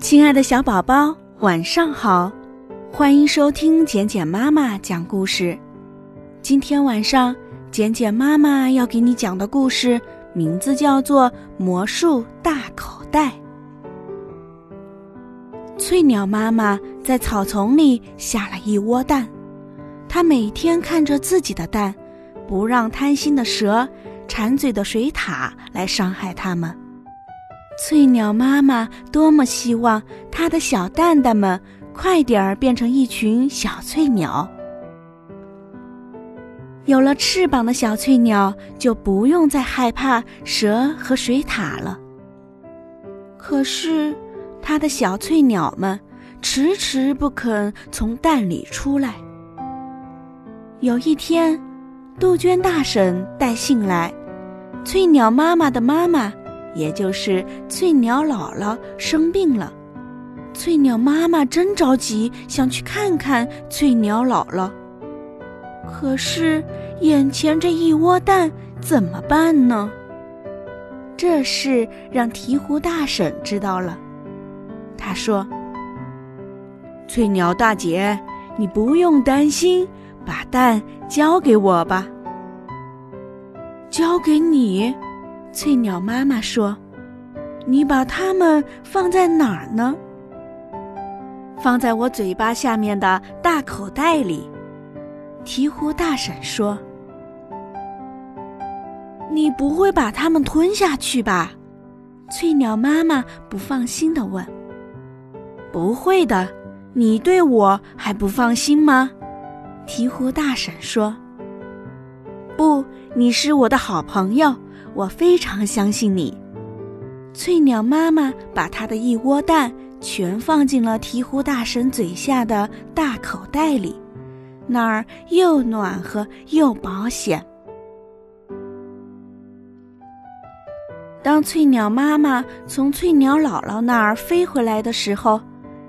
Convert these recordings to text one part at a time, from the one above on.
亲爱的小宝宝，晚上好！欢迎收听简简妈妈讲故事。今天晚上，简简妈妈要给你讲的故事名字叫做《魔术大口袋》。翠鸟妈妈在草丛里下了一窝蛋，她每天看着自己的蛋，不让贪心的蛇、馋嘴的水獭来伤害它们。翠鸟妈妈多么希望它的小蛋蛋们快点儿变成一群小翠鸟。有了翅膀的小翠鸟就不用再害怕蛇和水獭了。可是，它的小翠鸟们迟迟不肯从蛋里出来。有一天，杜鹃大婶带信来，翠鸟妈妈的妈妈。也就是翠鸟姥姥生病了，翠鸟妈妈真着急，想去看看翠鸟姥姥。可是眼前这一窝蛋怎么办呢？这事让鹈鹕大婶知道了，她说：“翠鸟大姐，你不用担心，把蛋交给我吧。”交给你。翠鸟妈妈说：“你把它们放在哪儿呢？”放在我嘴巴下面的大口袋里。鹈鹕大婶说：“你不会把它们吞下去吧？”翠鸟妈妈不放心的问。“不会的，你对我还不放心吗？”鹈鹕大婶说。“不，你是我的好朋友。”我非常相信你，翠鸟妈妈把它的一窝蛋全放进了鹈鹕大婶嘴下的大口袋里，那儿又暖和又保险。当翠鸟妈妈从翠鸟姥姥那儿飞回来的时候，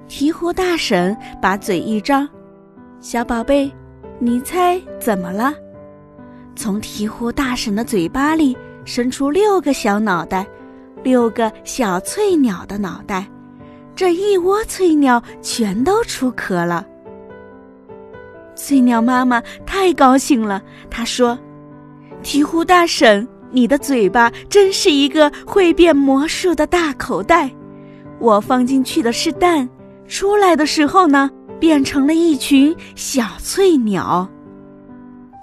鹈鹕大婶把嘴一张：“小宝贝，你猜怎么了？”从鹈鹕大婶的嘴巴里。伸出六个小脑袋，六个小翠鸟的脑袋，这一窝翠鸟全都出壳了。翠鸟妈妈太高兴了，她说：“鹈鹕大婶，你的嘴巴真是一个会变魔术的大口袋。我放进去的是蛋，出来的时候呢，变成了一群小翠鸟。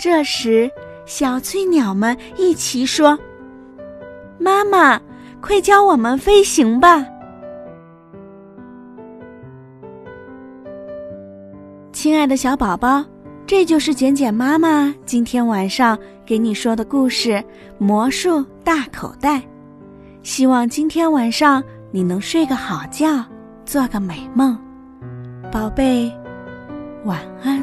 这时，小翠鸟们一齐说。”妈妈，快教我们飞行吧！亲爱的小宝宝，这就是简简妈妈今天晚上给你说的故事《魔术大口袋》。希望今天晚上你能睡个好觉，做个美梦，宝贝，晚安。